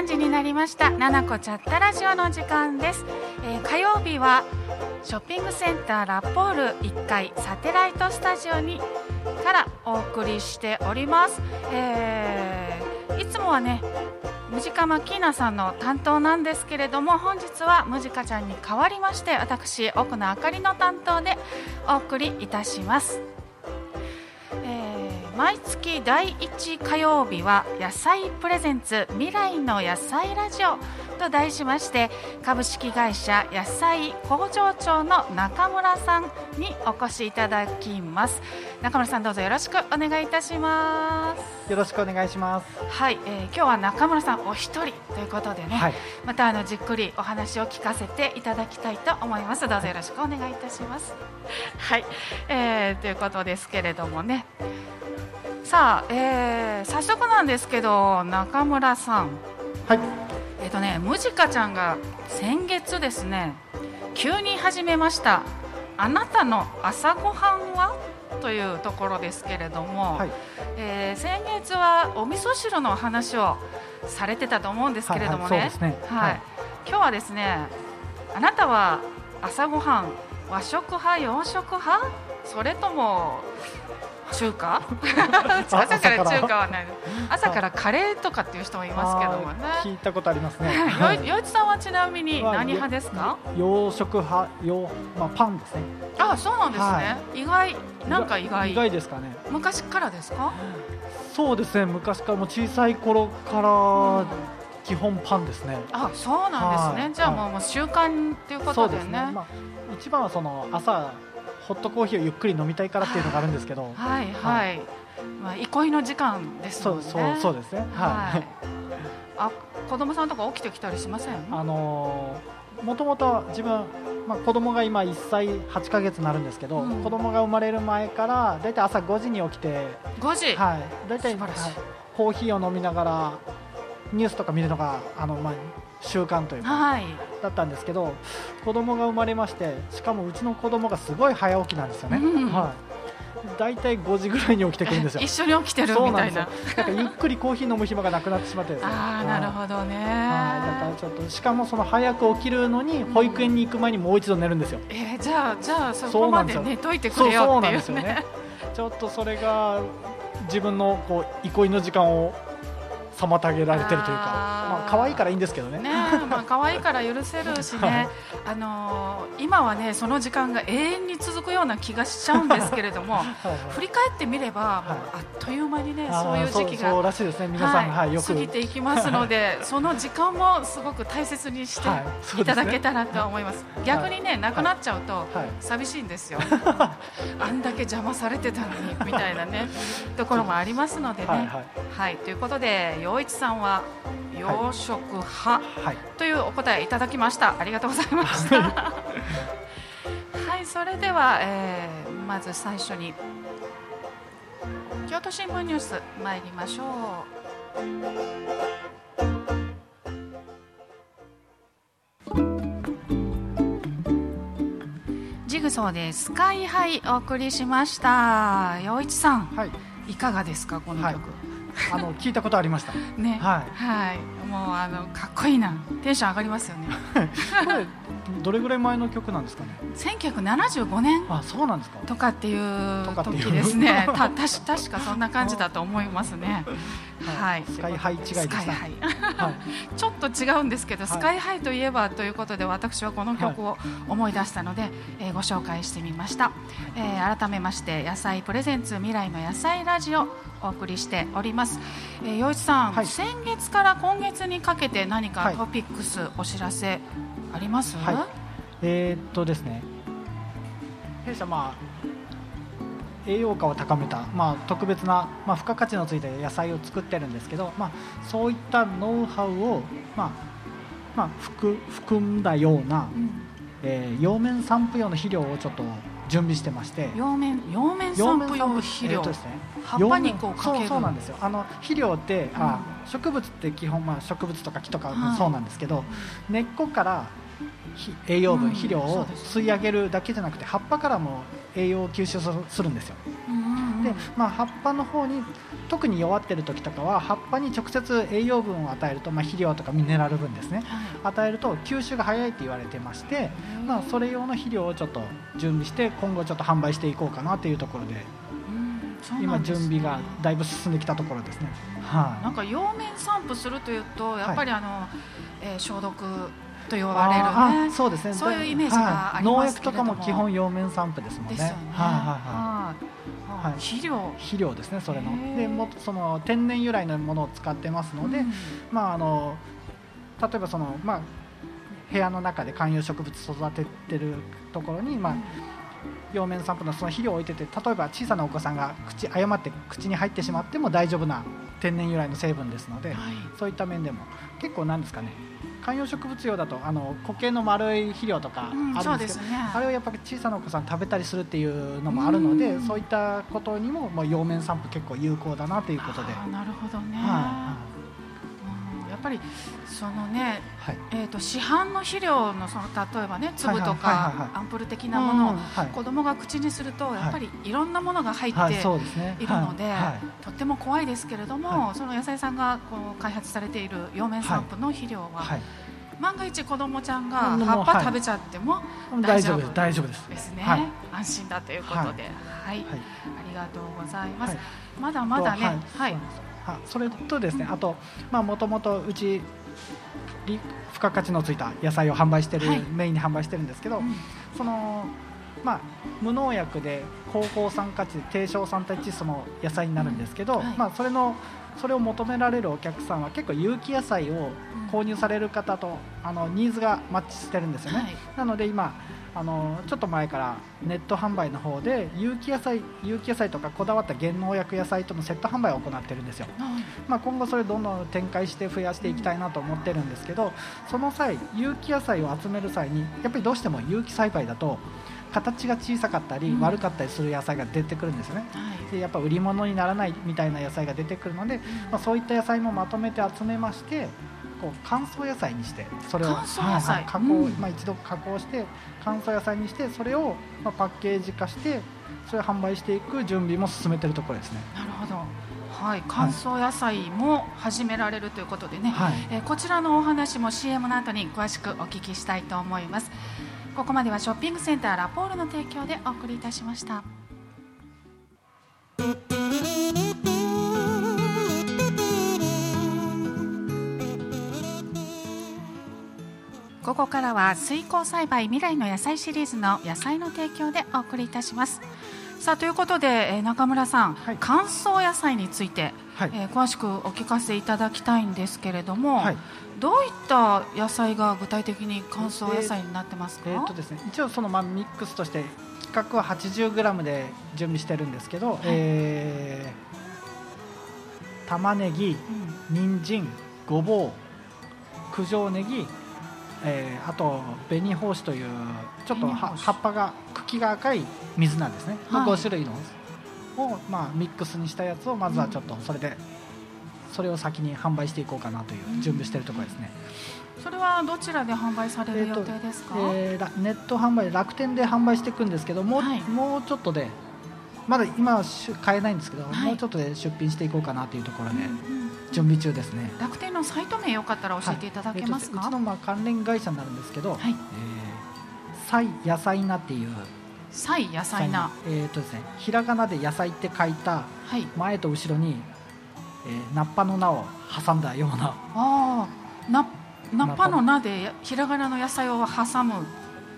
3時になりました「ななこチャットラジオ」の時間です、えー火曜日はショッピングセンターラポール1階サテライトスタジオにからお送りしております、えーいつもはねムジカマキーナさんの担当なんですけれども本日はムジカちゃんに代わりまして私奥野あかりの担当でお送りいたします。えー毎月第1火曜日は「野菜プレゼンツ未来の野菜ラジオ」と題しまして株式会社野菜工場長の中村さんにお越しいただきます中村さんどうぞよろしくお願いいたしますよろしくお願いします。はい、えー今日は中村さんお一人ということでね、はい、またあのじっくりお話を聞かせていただきたいと思います。どうぞよろしくお願いいたします。はい、えーということですけれどもね。さあ、えー早速なんですけど中村さん、はい、えっ、とねムジカちゃんが先月ですね急に始めました。あなたの朝ごはんは？というところですけれども、はい、えー先月はお味噌汁の話をされてたと思うんですけれどもね、今日はですねあなたは朝ごはん和食派洋食派？それとも中華？朝から。中華はない。朝からカレーとかっていう人もいますけどもね。聞いたことありますね。はい。よいよいちさんはちなみには何派ですか？洋食派、洋、まあ、パンですね。あそうなんですね、は意外。なんか意外。意外ですかね。昔からですか？そうですね、昔からもう小さい頃から基本パンですね。あそうなんですね、はい。じゃあもう,、もう習慣っていうことでね。まあ、一番はその朝ホットコーヒーをゆっくり飲みたいからっていうのがあるんですけど。はいはい、まあ憩いの時間ですもんね。そう、そう、そうですね。ははい。い。あ子供さんとか起きてきたりしません？あのー、もともと自分、まあ、子供が今1歳8ヶ月になるんですけど、うん。子供が生まれる前からだいたい朝5時に起きて、5時、はい、だいたい、素晴らしい。はい。コーヒーを飲みながらニュースとか見るのがあの、まあ、習慣というかはい。だったんですけど子供が生まれましてしかもうちの子供がすごい早起きなんですよね、うん。はい、だいたい5時ぐらいに起きてくるんですよ。一緒に起きてるそうみたいな。なんですよ。なんかゆっくりコーヒー飲む暇がなくなってしまってですね。ああなるほどね、はい、だからちょっとしかもその早く起きるのに保育園に行く前にもう一度寝るんですよ。えーじゃあじゃあそこまそうなんで寝といてくそうれよってそうなんいうねですよね。ちょっとそれが自分のこう憩いの時間を妨げられてるというか、あー。まあ可愛いからいいんですけどね。ねまあ可愛いから許せるしね、はい。あのー今はねその時間が永遠に続くような気がしちゃうんですけれども 振り返ってみれば、はい。もうあっという間にねそういう時期がそうらしいですね。皆さん、はい、過ぎていきますのでその時間もすごく大切にしてはい。ただけたらと思います、逆にねなくなっちゃうとはい。寂しいんですよ、あんだけ邪魔されてたのにみたいなね ところもありますのでね。はいは、はい。ということで陽一さんは洋食派、はいというお答えいただきました。ありがとうございました。はい。それでは、えーまず最初に京都新聞ニュース参りましょう。ジグソーでスカイハイお送りしました。陽一さんはい。いかがですかこの曲、はいあの聞いたことありました。ね。はい。はい。もうあのかっこいいな。テンション上がりますよね。こ れどれぐらい前の曲なんですかね？1975年あ、そうなんですか。とかっていう時ですね。たたし確かそんな感じだと思いますね。はい。スカイハイ違いでした。スカイハイ。はい。ちょっと違うんですけど、はい。スカイハイといえばということで私はこの曲を思い出したので、えーご紹介してみました、えー改めまして野菜プレゼンツ未来の野菜ラジオお送りしております、えー、陽一さん、はい。先月から今月にかけて何かはい。トピックスお知らせあります、はい。えーっとですね。弊社まあ栄養価を高めた、まあ、特別な、まあ、付加価値のついた野菜を作ってるんですけど、まあ、そういったノウハウを、まあまあ、含含んだような、うん。えー、葉面散布用の肥料をちょっと準備してまして。葉面葉面散布用肥料、えーとですね、葉っぱにこうかける。そうそうなんですよ。あの肥料って、あう植物って基本、まあ、植物とか木とかそうなんですけど、根っこからひ栄養分、うん肥料を吸い上げるだけじゃなくて葉っぱからも栄養を吸収するんですよ。で、まあ、葉っぱの方に特に弱ってる時とかは葉っぱに直接栄養分を与えると、まあ、肥料とかミネラル分ですね。はい。与えると吸収が早いって言われてまして、まあ、それ用の肥料をちょっと準備して今後ちょっと販売していこうかなというところで今準備がだいぶ進んできたところですね。はい、なんか葉面散布するというとやっぱりあの、えー消毒と言わあれるね。あそうですね。そういうイメージがありますけれども。はい農薬とかも基本葉面散布ですもんね。ですよね。はいはいはい。はい。はい。肥料。肥料ですねそれの。でもその天然由来のものを使ってますので、うん。まああの例えばそのまあ部屋の中で観葉植物育ててるところに、まあ、葉面散布のその肥料を置いてて例えば小さなお子さんが口誤って口に入ってしまっても大丈夫な天然由来の成分ですので、はい。そういった面でも結構なんですかね観葉植物用だとあの固形の丸い肥料とかうんあるですけど、そうんですね。あれをやっぱり小さなお子さん食べたりするっていうのもあるので、うん。そういったことにも、まあ、葉面散布結構有効だなということで、なるほどね、はうんやっぱりそのね、いはい。えー、と市販の肥料のその例えばね粒とかはいアンプル的なものを子供が口にするとやっぱりい。ろんなものが入っはい、ているので、とっても怖いですけれども、はその野菜さんがこう開発されている葉面散布の肥料は、はい。万が一子供ちゃんがうん葉っぱはい。食べちゃっても大丈夫です。大丈夫です。ですね、はい。安心だということで、はい。はい。ありがとうございます。はい。まだまだね、はいはい、はいそれとですねあとまあもともとうちり付加価値のついた野菜を販売してる、はい。メインに販売してるんですけど、うん。そのまあ無農薬で高抗酸化値低硝酸体窒素の野菜になるんですけど、はいまあそれのそれを求められるお客さんは結構有機野菜を購入される方とあのニーズがマッチしてるんですよね。はいなので今あのちょっと前からネット販売の方で有機野菜有機野菜とかこだわった原農薬野菜とのセット販売を行ってるんですよ。はいまあ、今後それどんどん展開して増やしていきたいなと思ってるんですけどその際有機野菜を集める際にやっぱりどうしても有機栽培だと形が小さかったりうん悪かったりする野菜が出てくるんですよね。はいでやっぱ売り物にならないみたいな野菜が出てくるので、まあ、そういった野菜もまとめて集めましてこう乾燥野菜にしてそれを乾燥野菜はいはい加工、うんまあ、一度加工して乾燥野菜にしてそれをまあパッケージ化してそれを販売していく準備も進めてるところですね。なるほど。はい、乾燥野菜も始められるということでね、はいえーこちらのお話も CM の後に詳しくお聞きしたいと思います。ここまではショッピングセンターラポールの提供でお送りいたしました。ここからは水耕栽培未来の野菜シリーズの野菜の提供でお送りいたします。さあということで、えー中村さん、はい。乾燥野菜について、はい。えー詳しくお聞かせいただきたいんですけれども、はい。どういった野菜が具体的に乾燥野菜になってますか、えーっとですね、一応そのまあミックスとして規格は 80g で準備してるんですけど、えー玉ねぎ、人参、ごぼう、九条ネギ、えーあと紅胞子というちょっと葉っぱが茎が赤い水なんですね、はい。の5種類のを、まあ、ミックスにしたやつをまずはちょっとそれで、それを先に販売していこうかなという準備しているところですね。それはどちらで販売される予定ですか、えーらネット販売楽天で販売していくんですけどもう,、はい。もうちょっとでまだ今は買えないんですけど、はい。もうちょっとで出品していこうかなというところでうんうん準備中ですね。楽天のサイト名よかったら教えていただけますか、はい。えーとうちのまあ関連会社になるんですけど、はい。えーサイ野菜菜っていう。サイ野菜なえーとですねひらがなで野菜って書いたはい。前と後ろに、えー、ナッパの名を挟んだような。ああなナッパの名でひらがなの野菜を挟む。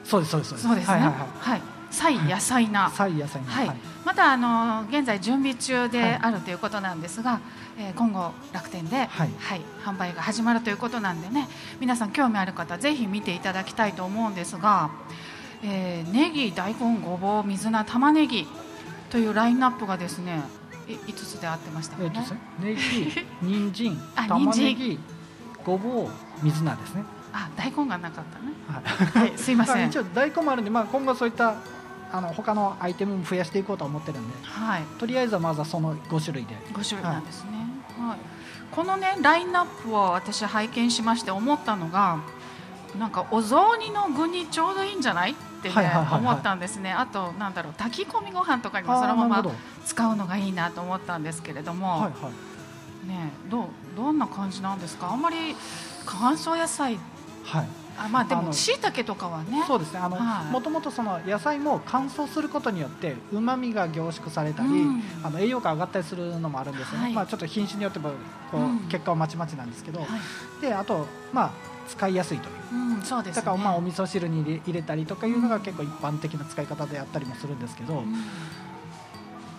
そうですそうです。そうですね。はいはいはい。はいサイ野菜な、サイ野菜菜。はい。またあの現在準備中ではい。あるということなんですが、えー今後楽天で、はい。販売が始まるということなんでね皆さん興味ある方ぜひ見ていただきたいと思うんですが、えーネギ大根ごぼう水菜玉ねぎというラインナップがですねい5つで合ってましたかね。えーね、ネギ、人参あ、玉ね人ぎ、ごぼう、水菜ですね。あ大根がなかったね。はい。はいすいません。一応大根もあるんで、まあ今後そういったあの他のアイテムも増やしていこうと思ってるんで。はい。とりあえずはまずはその5種類で。5種類なんですね、はい。このねラインナップを私拝見しまして思ったのがなんかお雑煮の具にちょうどいいんじゃないってね、はいはいはいはい。思ったんですね。あとなんだろう炊き込みご飯とかにもそのまま使うのがいいなと思ったんですけれども、はいはい。ねどうどんな感じなんですか？あんまり乾燥野菜はいあまあでも椎茸とかはね。そうですね。あの、はい。もともとその野菜も乾燥することによってうまみが凝縮されたり、うん。あの栄養価上がったりするのもあるんですよね、はい。まあ、ちょっと品種によってもこう、うん。結果はまちまちなんですけど、はい。であと、まあ、使いやすいという。うん、そうですね。だからまあお味噌汁に入れたりとかいうのが結構一般的な使い方でやったりもするんですけど、うん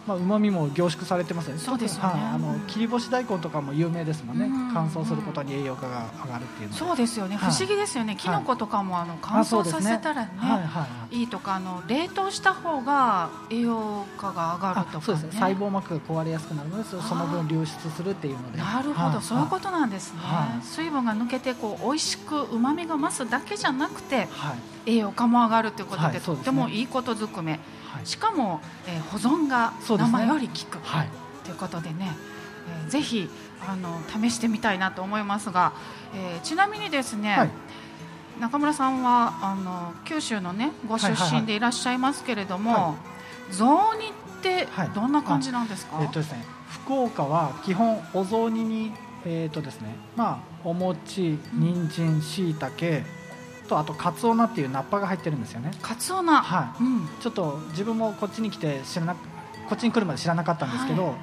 まあ、旨味も凝縮されてますよね。そうですよね。はい。あの切り干し大根とかも有名ですもんね、うん。乾燥することに栄養価が上がるっていうそうですよね、はい。不思議ですよね、キノコとかもあの乾燥させたらね、はい。はいはいい。いとかあの冷凍した方が栄養価が上がるとか、ね、あそうですね。細胞膜が壊れやすくなるのでそその分流出するっていうので。なるほど、はい。そういうことなんですね、はい。水分が抜けてこう美味しくうまみが増すだけじゃなくてはい。栄養価も上がるということで、とってもいいことずくめ。はいしかも、えー保存が生より効く。はい。ということでね、えーぜひあの試してみたいなと思いますが、えーちなみにですね、はい。中村さんはあの九州のねご出はいはいはい身でいらっしゃいますけれども、は雑煮ってはい。どんな感じなんですか、えっとですね福岡は基本お雑煮にえっとですねまあお餅人参しいたけとあとかつお菜っていうナッパが入ってるんですよね。かつお菜、はうん、ちょっと自分もこっちに来て知らなこっちに来るまで知らなかったんですけど、はい。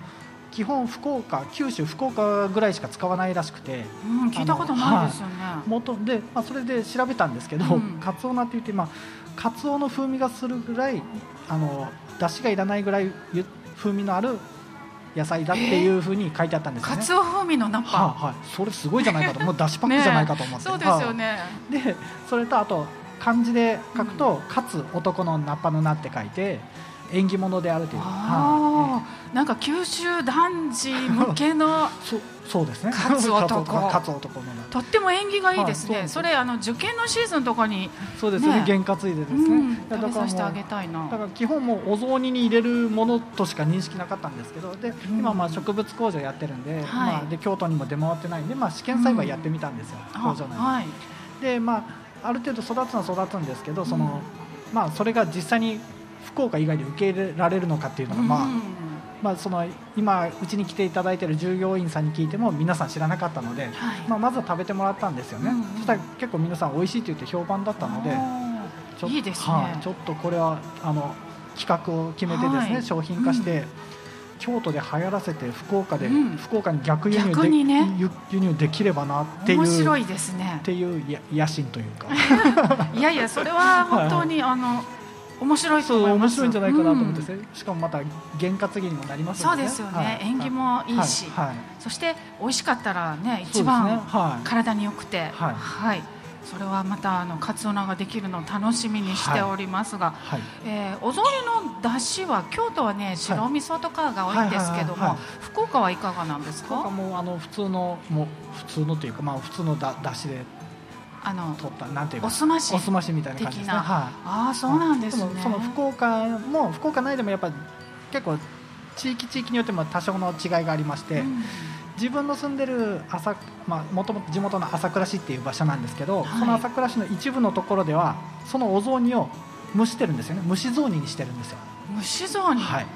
基本福岡九州福岡ぐらいしか使わないらしくて。うん、聞いたことないですよね。元で、まあ、それで調べたんですけど、うん。かつお菜って言って、まあ、かつおの風味がするぐらいあの出汁がいらないぐらいゆ風味のある野菜だっていうふうに書いてあったんですよね。かつお風味のナッパ、はいはい、それすごいじゃないかと。もう出汁パックじゃないかと思って、そうですよね。はいでそれとあと漢字で書くと「かつ男のナッパの名」って書いて縁起物であるという、はあ。あ、なんか九州男児向けの いそうそうですね。かつ男。かつ男の名とっても縁起がいいですね。はいそれあの受験のシーズンとかに、そうですよね。ね。験担いでですね、うん、食べさせてあげたいな。だから基本もうお雑煮に入れるものとしか認識なかったんですけどでうん。今まあ植物工場やってるんで,、はい。まあ、で京都にも出回ってないんで、まあ、試験栽培やってみたんですよ、あ工場内で。はい。でまあある程度育つのは育つんですけどその、まあ、それが実際に福岡以外で受け入れられるのかっていうのが、まあうんまあ、その今うちに来ていただいている従業員さんに聞いても皆さん知らなかったので、はい。まあ、まずは食べてもらったんですよね、うんうん。そしたら結構皆さん美味しいって言って評判だったのでちょいいですね。はいちょっとこれはあの企画を決めてですね、はい。商品化して、京都で流行らせて福岡で、うん。福岡に逆輸入で逆にね。輸輸入できればなっていう面白いですね。っ。ていうや野心というか。いやいやそれは本当にあの面白いとそう。面白いんじゃないかなと思ってうん。ですね、しかもまた験担ぎにもなりますそうですよね、はい。縁起もいいし、はい。はい。そして美味しかったらね一番はい。体に良くて、はい。それはまたあのカツオナができるのを楽しみにしておりますが、はい。えーお雑煮の出汁は京都はね白味噌とかが多いんですけども福岡はいかがなんです福岡かもあの普通のもう普通のというかまあ普通のだだしであの取ったなんていうかおすましおすましみたいな感じですね。はい。ああそうなんですね。もその福岡も福岡内でもやっぱ結構地域地域によっても多少の違いがありまして、うん。自分の住んでる朝まあもともと地元の朝倉市っていう場所なんですけど、はい。その朝倉市の一部のところではそのお雑煮を蒸してるんですよね。蒸し雑煮にしてるんですよ、蒸し雑煮、はい。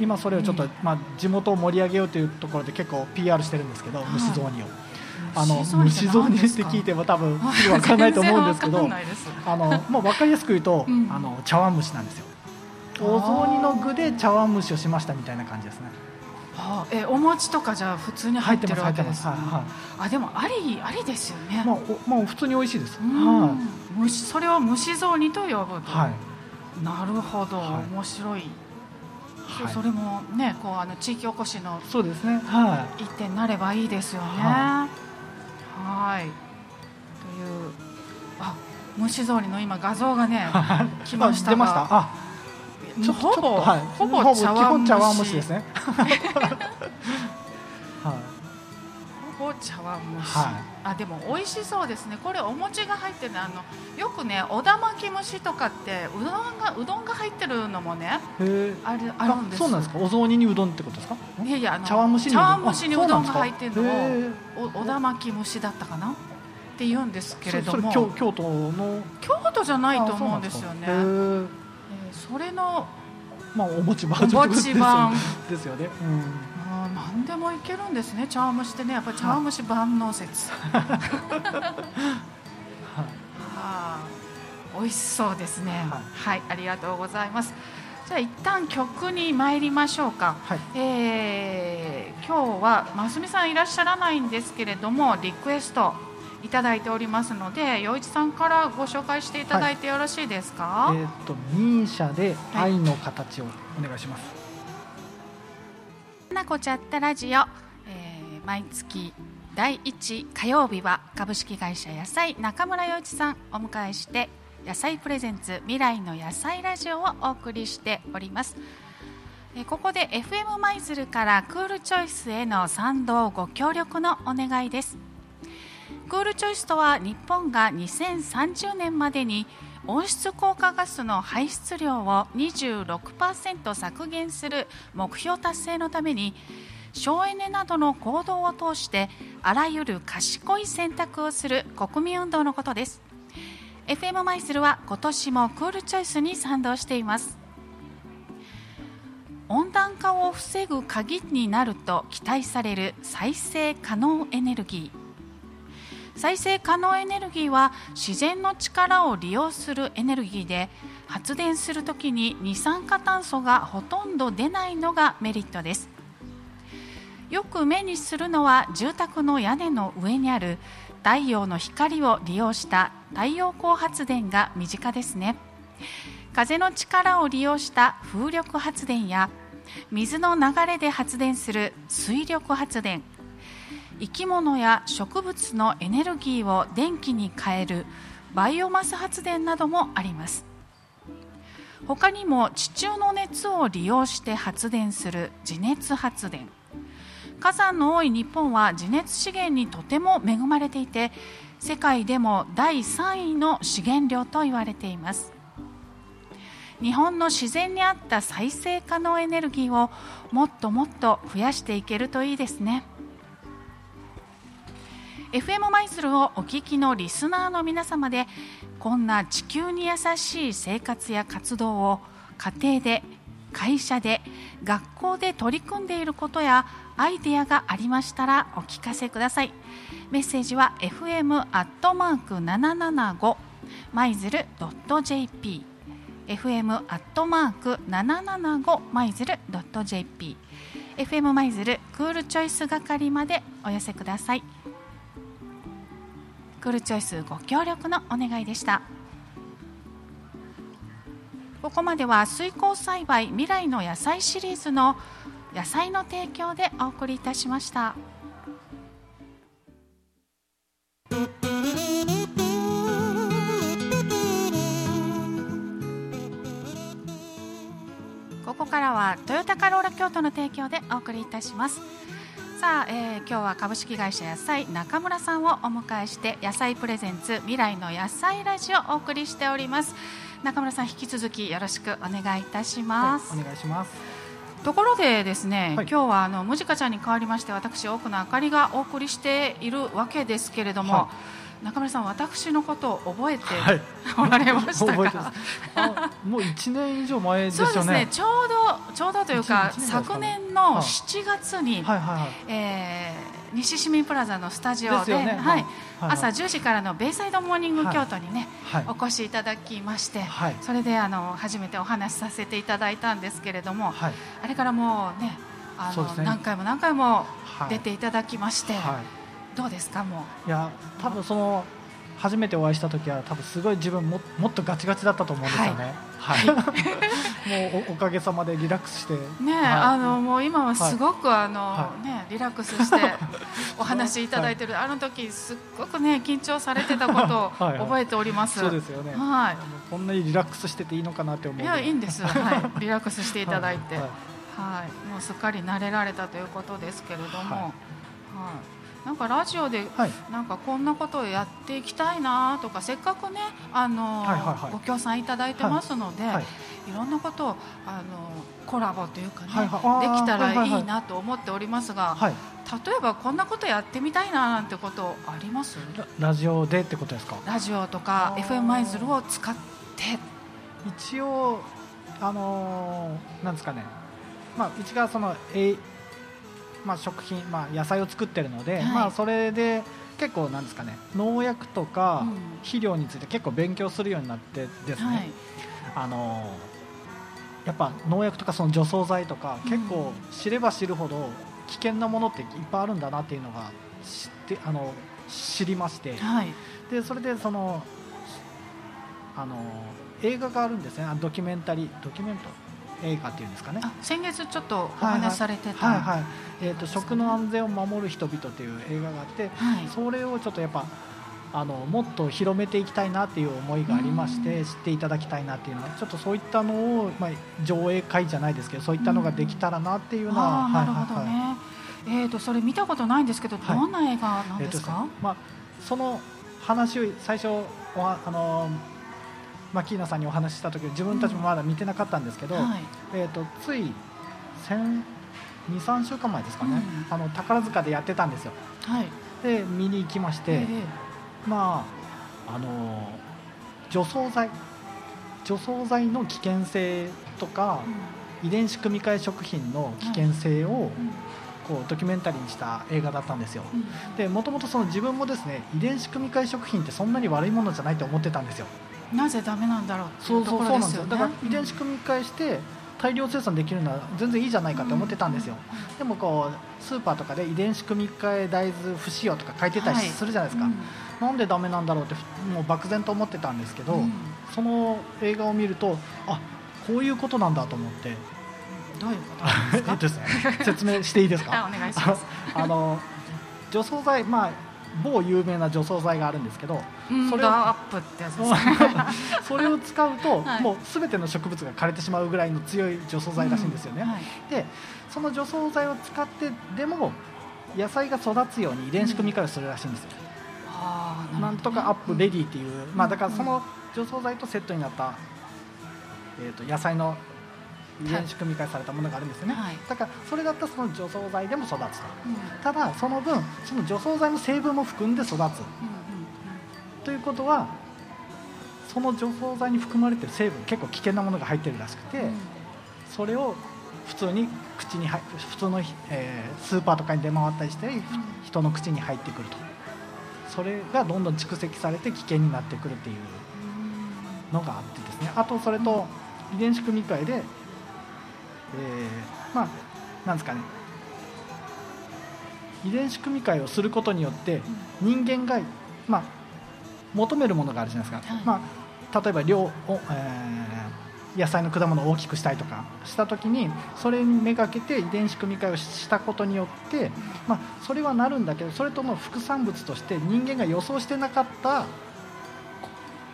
今それをちょっと、うん。まあ、地元を盛り上げようというところで結構 PR してるんですけど、はい。蒸し雑煮をあの蒸蒸し雑煮って聞いても多分分か？らないと思うんですけどあのもう分かりやすく言うと、うん。あの茶碗蒸しなんですよ。お雑煮の具で茶碗蒸しをしましたみたいな感じですね。はあ、えお餅とかじゃあ普通に入ってるわけですあでもありありですよね、まあ、おまあ、普通に美味しいです。うん。は蒸しそれを蒸し雑煮と呼ぶ。と、い。はい。なるほど、はい。面白い、はい。それもねこうあの地域おこしのそうですね。は一点になればいいですよね。ははいというあ蒸し雑煮の今画像がね い。来ましたがあ出ました。あ、ちょほぼ、はい。ほぼ茶碗蒸しですね。茶碗蒸し、はい。あでも美味しそうですね。これお餅が入ってるのあのよくねおだまき蒸しとかってうどんがうどんが入ってるのもねあるあるんです。そうなんですか？お雑煮にうどんってことですか？いやいやあの茶碗蒸しに茶碗蒸しにうどんが入ってるのをおおだまき蒸しだったかな？って言うんですけれども。それ京京都の？京都じゃないと思うんんですよね。へーえーそれのまあお餅バージョンってことですよね。お餅版 ですよね。うんあー何でもいけるんですね。茶碗蒸しってね。やっぱり茶碗蒸し万能説、あ。ー美味しそうですね。ははい、ありがとうございます。じゃあ一旦曲に参りましょうか、はい。えー今日はますみさんいらっしゃらないんですけれどもリクエストいただいておりますので陽一さんからご紹介していただいてよろしいですか、えっ、とミーシャで愛の形をお願いします。なこちゃったラジオ、えー毎月第1火曜日は株式会社野菜中村洋一さんお迎えして野菜プレゼンツ未来の野菜ラジオをお送りしております。えーここで FM 舞鶴からクールチョイスへの賛同ご協力のお願いです。クールチョイスとは日本が2030年までに温室効果ガスの排出量を26%削減する目標達成のために省エネなどの行動を通してあらゆる賢い選択をする国民運動のことです。FM マイスルは今年もクールチョイスに賛同しています。温暖化を防ぐ鍵になると期待される再生可能エネルギー。再生可能エネルギーは自然の力を利用するエネルギーで発電するときに二酸化炭素がほとんど出ないのがメリットです。よく目にするのは住宅の屋根の上にある太陽の光を利用した太陽光発電が身近ですね。風の力を利用した風力発電や水の流れで発電する水力発電生き物や植物のエネルギーを電気に変えるバイオマス発電などもあります。他にも地中の熱を利用して発電する地熱発電。火山の多い日本は地熱資源にとても恵まれていて世界でも第3位の資源量と言われています。日本の自然に合った再生可能エネルギーをもっともっと増やしていけるといいですね。FM マイズルをお聞きのリスナーの皆様でこんな地球に優しい生活や活動を家庭で会社で学校で取り組んでいることやアイデアがありましたらお聞かせください。メッセージは fm.775 マイズルドット .jp fm.775 マイズルドット .jp FM マイズルクールチョイス係までお寄せください。クールチョイスご協力のお願いでした。ここまでは水耕栽培未来の野菜シリーズの野菜の提供でお送りいたしました。ここからはトヨタカローラ京都の提供でお送りいたします。さあ、えー今日は株式会社野菜中村さんをお迎えして野菜プレゼンツ未来の野菜ラジオをお送りしております。中村さん引き続きよろしくお願いいたします、はいお願いします。ところでですね、はい。今日はあのムジカちゃんに代わりまして私奥野あかりがお送りしているわけですけれども、は中村さん私のことを覚えてはい。おられましたか、覚えてます。あ、もう一年以上前ですよね。そうですね。ちょうどちょうどというか昨ね。年のはい。7月に、はいはいはい。えー西市民プラザのスタジオでね。はい。はい。朝10時からのベイサイドモーニングはい京都にね、はい。お越しいただきまして、はい。それであの初めてお話しさせていただいたんですけれども、はい。あれからもうねあのね。何回も何回もはい。出ていただきまして、はどうですかもい。いや多分その初めてお会いした時は多分すごい自分ももっとガチガチだったと思うんですよね。はい。もうおおかげさまでリラックスして。うね、はい。あのもう今はすごく、あのはねリラックスして お話いただいてる、あの時すっごくね緊張されてたことを はい。はい覚えております。そうですよね。はい。こんなにリラックスしてていいのかなって思う。いやいいんです、はい、リラックスしていただいて、ははい。い。もうすっかり慣れられたということですけれども、はい。はいなんかラジオではい。なんかこんなことをやっていきたいなとかせっかくねあの、はいはいはい。ご協賛いただいてますので、はい。い、ろんなことをあのコラボというかね、はいはい。できたらはいはいはい。いいなと思っておりますが、はい。例えばこんなことやってみたいななんてことあります？ララジオでってことですか？ラジオとかあー。FM 舞鶴を使って。一応あのーなんですかね。まあうちがそのえまあ食品まあ野菜を作ってるので、はい。まあそれで結構なんですかね農薬とかうん。肥料について結構勉強するようになってですね、はい。あのーやっぱ農薬とかその除草剤とかうん。結構知れば知るほど危険なものっていっぱいあるんだなっていうのが知ってあの知りまして。はい。でそれでそのあの映画があるんですね。あドキュメンタリードキュメント映画っていうんですかね。あ先月ちょっとお話しされてた、はいはい、えー、と食の安全を守る人々という映画があってはい。それをちょっとやっぱあのもっと広めていきたいなっていう思いがありまして知っていただきたいなっていうのはちょっとそういったのを、まあ、上映会じゃないですけどそういったのができたらなっていうのは、ああなるほどはいね、えー、とそれ見たことないんですけど、はい。どんな映画なんえーとですか、まあ、その話を最初おはあのマキーナさんにお話しした時自分たちもまだ見てなかったんですけど、はい。えー、とつい23週間前ですかね、うあの宝塚でやってたんですよ。はい。で見に行きまして、えまああの除草剤除草剤の危険性とかえ遺伝子組み換え食品の危険性をうん。こうドキュメンタリーにした映画だったんですよ。うん。でもともとその自分もですね遺伝子組み換え食品ってそんなに悪いものじゃないと思ってたんですよなぜダメなんだろうっていそううとそうそうなんですよ。ころですよねだから遺伝子組み換えして大量生産できるのは全然いいじゃないかって思ってたんですよ、でもこうスーパーとかで遺伝子組み換え大豆不使用とか書いてたりはいするじゃないですか、うん。なんでダメなんだろうってもう漠然と思ってたんですけど、うん。その映画を見るとあこういうことなんだと思って。どういうことです えか説明していいですか？あお願いします。あの除草剤まあ某有名な除草剤があるんですけどうんそれをダーアップってやつです。ね それを使うと、はい。もう全ての植物が枯れてしまうぐらいの強い除草剤らしいんですよね、うんはい。でその除草剤を使ってでも野菜が育つように遺伝子組み換えをするらしいんですよ、あーなんとかアップレディっていう、まあ、だからその除草剤とセットになった、えー、と野菜の遺伝子組み換えされたものがあるんですよね、はい。だからそれだったらその除草剤でも育つと。うんただその分その除草剤の成分も含んで育つ。うんうんということはその除草剤に含まれてる成分結構危険なものが入ってるらしくて、うん。それを普通に口に入普通の、えースーパーとかに出回ったりして、人の口に入ってくると。それがどんどん蓄積されて危険になってくるっていうのがあってですね。あとそれと遺伝子組み換えで、えーまあなんですかね。遺伝子組み換えをすることによって人間が、まあ、求めるものがあるじゃないですか、はい。まあ、例えば量を、えー野菜の果物を大きくしたいとかした時にそれにめがけて遺伝子組み換えをしたことによって、まあ、それはなるんだけどそれとの副産物として人間が予想してなかった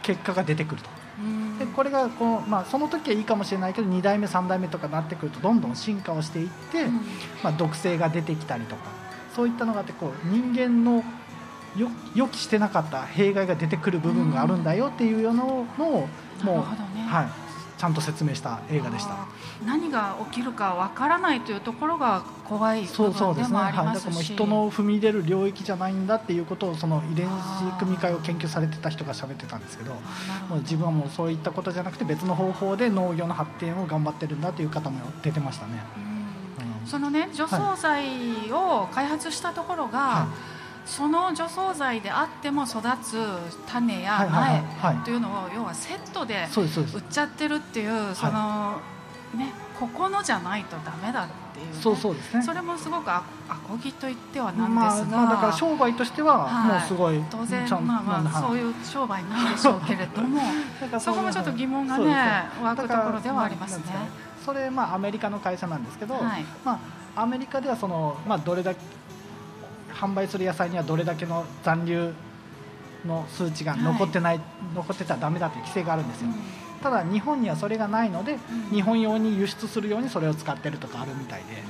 結果が出てくると。うん。でこれがこの、まあ、その時はいいかもしれないけど2代目3代目とかなってくるとどんどん進化をしていって、うん。まあ、毒性が出てきたりとかそういったのがあってこう人間のよ予期してなかった弊害が出てくる部分があるんだよっていうようなのをもう、ね。はい、ちゃんと説明した映画でした。何が起きるかわからないというところが怖いそう部分でもありますし、人の踏み入れる領域じゃないんだっていうことをその遺伝子組み換えを研究されてた人が喋ってたんですけどもう自分はもうそういったことじゃなくて別の方法で農業の発展を頑張ってるんだという方も出てましたね。うん。うんそのね除草剤を開発したところが、はその除草剤であっても育つ種いやはいはい苗はい。というのを要はセットで売っちゃってるっていうその、ねここのじゃないとダメだっていうね、そうそうですね。それもすごくあアコギと言ってはなんまあですが、まあだから商売としてははい。もうすごい当然ちゃんまあまあはい。そういう商売なんでしょうけれども。そこもちょっと疑問がね湧くところではありますね。それまあアメリカの会社なんですけど、はい。まあアメリカではそのまあどれだけ販売する野菜にはどれだけの残留の数値が残ってない、残ってたらダメだっていう規制があるんですよ、ただ日本にはそれがないので、うん。日本用に輸出するようにそれを使ってるとかあるみたいで、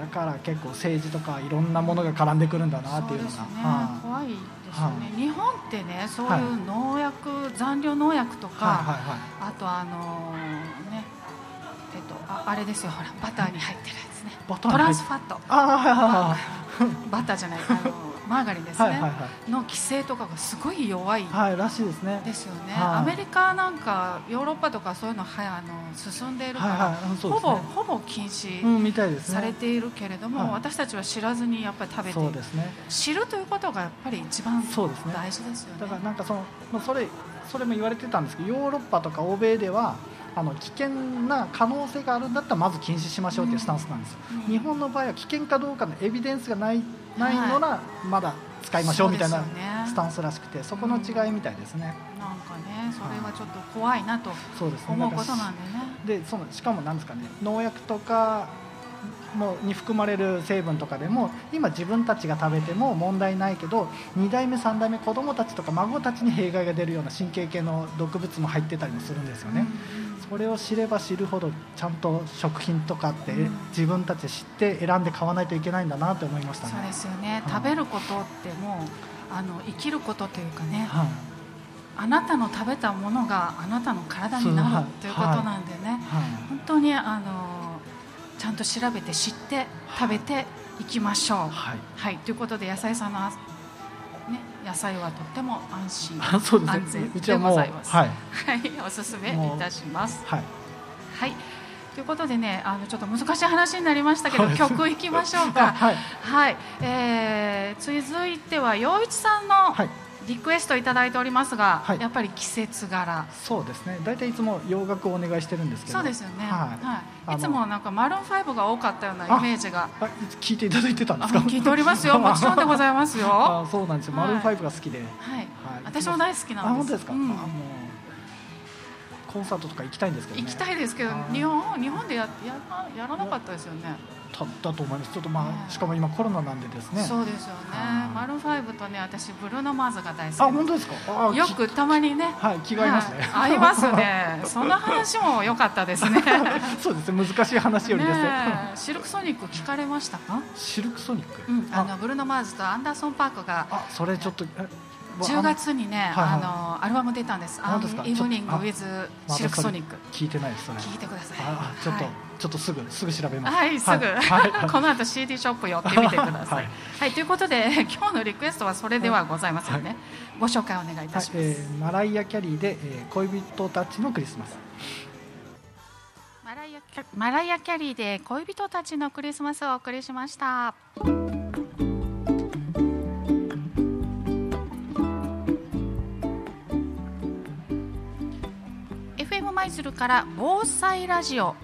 だから結構政治とかいろんなものが絡んでくるんだなっていうのが、怖いですよね、は日本ってねそういう農薬、残留農薬といか、はいはいあとあのねえっとああれですよ。ほらバターに入ってるやつね。トランスファット。あバターじゃないあのマーガリンですね、あはいはいはい。の規制とかがすごい弱い。はいらしいですね。ですよね、はい。アメリカなんかヨーロッパとかそういうのはあの進んでいるから、はいはい。うんそうほぼほぼ禁止されているけれども、はい。私たちは知らずにやっぱり食べているね。知るということがやっぱり一番そうですね。大事ですよね。だからなんかその、まあ、それそれも言われてたんですけどヨーロッパとか欧米ではあの危険な可能性があるんだったらまず禁止しましょうっていうスタンスなんですよ、うん。日本の場合は危険かどうかのエビデンスがないないのならまだ使いましょうみたいなスタンスらしくてそこの違いみたいですね、なんかねそれはちょっと怖いなと思うことなんでね。でそのしかもなんですかね農薬とかもに含まれる成分とかでも今自分たちが食べても問題ないけど2代目3代目子供たちとか孫たちに弊害が出るような神経系の毒物も入ってたりもするんですよね、それを知れば知るほどちゃんと食品とかってうん自分たちで知って選んで買わないといけないんだなって思いましたね。そうですよね、はい。食べることってもうあの生きることというかね。はい。あなたの食べたものがあなたの体になるということなんでね、はい。本当にあのちゃんと調べて知って食べていきましょう。はい。はい、ということで野菜さんのあ、ね、野菜はとっても安心安全でございます。はい。はい、おすすめいたします。はい。はい。ということでね、あのちょっと難しい話になりましたけど、はい。曲いきましょうあか。はい。はい、えー、続いては陽一さんのはいリクエストいただいておりますが、はいやっぱり季節柄。そうですね大体いつも洋楽をお願いしてるんですけどそうですよね。はいはい。いつもなんかマルーンファイブが多かったようなイメージが。あ聞いていただいてたんであすか？聞いておりますよ。もちろんでございますよ。はあそうなんですよ、はいマルーンファイブが好きで、い。はい、私も大好きなんです。あ本当ですか、うんあもうコンサートとか行きたいんですけどね行きたいですけど日本日本でややらやらなかったですよね。ただと思います。ちょっとまねあしかも今コロナなんでですね。そうですよね。は。い。マルファイブとね、私ブルーノマーズが大好き。あ本当ですか？よくたまにね。はい気が合いますね、はい。合いますね。その話も良かったですね。そうですね。難しい話よりです。ねシルクソニック聞かれましたか？シルクソニック、うん、ああ。のブルーノマーズとアンダーソンパークがあそれちょっとえ10月にね、はいはいあのアルバム出たんです。本当ですか？イブニングウィズあシルクソニック。聞いてないですそれ聞いてください。あちょっと、はいちょっとすぐすぐ調べますはい、すぐ、はい この後 CD ショップ寄ってみてください。ははいい、ということで 今日のリクエストはそれではございませんね。はいご紹介お願いいたはいします。えーマライア・キャリーで、えー恋人たちのクリスマスマライアキャマライアキャリーで恋人たちのクリスマスをお送りしました。するから防災ラジオ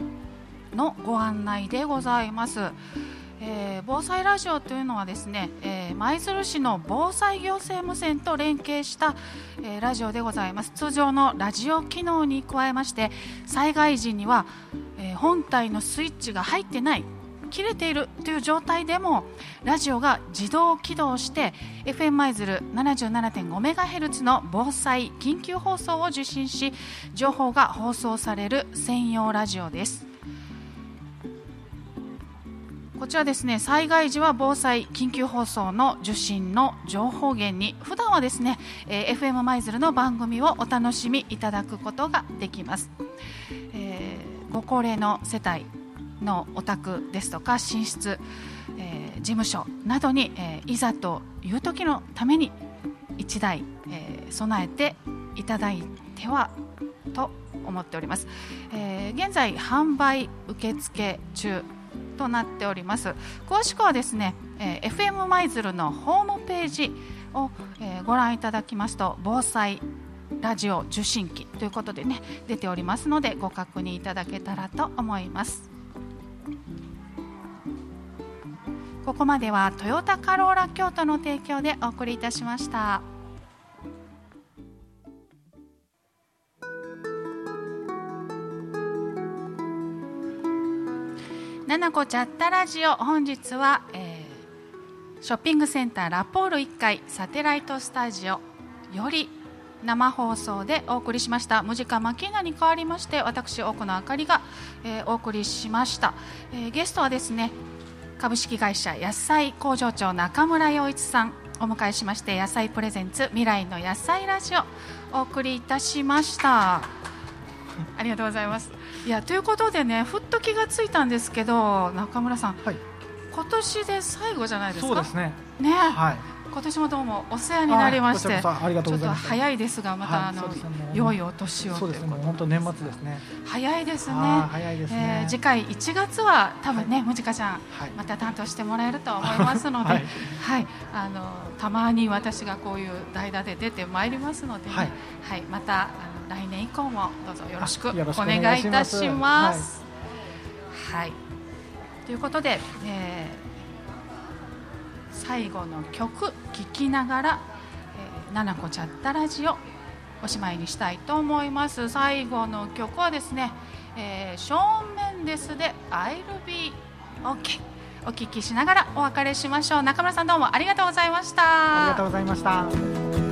のご案内でございます。えー防災ラジオというのはですね、えー舞鶴市の防災行政無線と連携した、えーラジオでございます通常のラジオ機能に加えまして災害時には、え本体のスイッチが入ってない切れているという状態でもラジオが自動起動して FM 舞鶴 77.5MHz の防災緊急放送を受信し情報が放送される専用ラジオです。こちらですね災害時は防災緊急放送の受信の情報源に普段はですね、えー FM 舞鶴の番組をお楽しみいただくことができます、えーご高齢の世帯のお宅ですとか寝室、えー事務所などに、えーいざという時のために1台、えー備えていただいてはと思っております、えー現在販売受付中となっております。詳しくはですね、えー FM 舞鶴のホームページを、えーご覧いただきますと防災ラジオ受信機ということでね出ておりますのでご確認いただけたらと思います。ここまではトヨタカローラ京都の提供でお送りいたしました。ななこチャッタラジオ本日は、えーショッピングセンターラポール1階サテライトスタジオより生放送でお送りしました。ムジカマキーナに代わりまして私奥野あかりが、えーお送りしました、えーゲストはですね株式会社野菜工場長中村洋一さんお迎えしまして野菜プレゼンツ未来の野菜ラジオお送りいたしました。ありがとうございます。いやということでねふっと気がついたんですけど中村さん、はい、今年で最後じゃないですか？そうですね。ね、はい今年もどうもお世話になりまして、ありがとうございます。早いですが、また、はい、あの、良いお年をそうですね、もう本当年末ですね。早いですね。早いですね。えー、次回1月は多分ね、ムジカちゃん、また担当してもらえると思いますので、はい、はい、あのたまに私がこういう代打で出てまいりますので、ね、はい、はい、またあの来年以降もどうぞよろしくお願いいたします。はい、ということで、えー最後の曲聴きながら「えー、ななこちゃったラジオ」おしまいにしたいと思います。最後の曲はですね、えー、ショーン・メンデスで「I'll be OK」お聞きしながらお別れしましょう。中村さんどうもありがとうございました。ありがとうございました。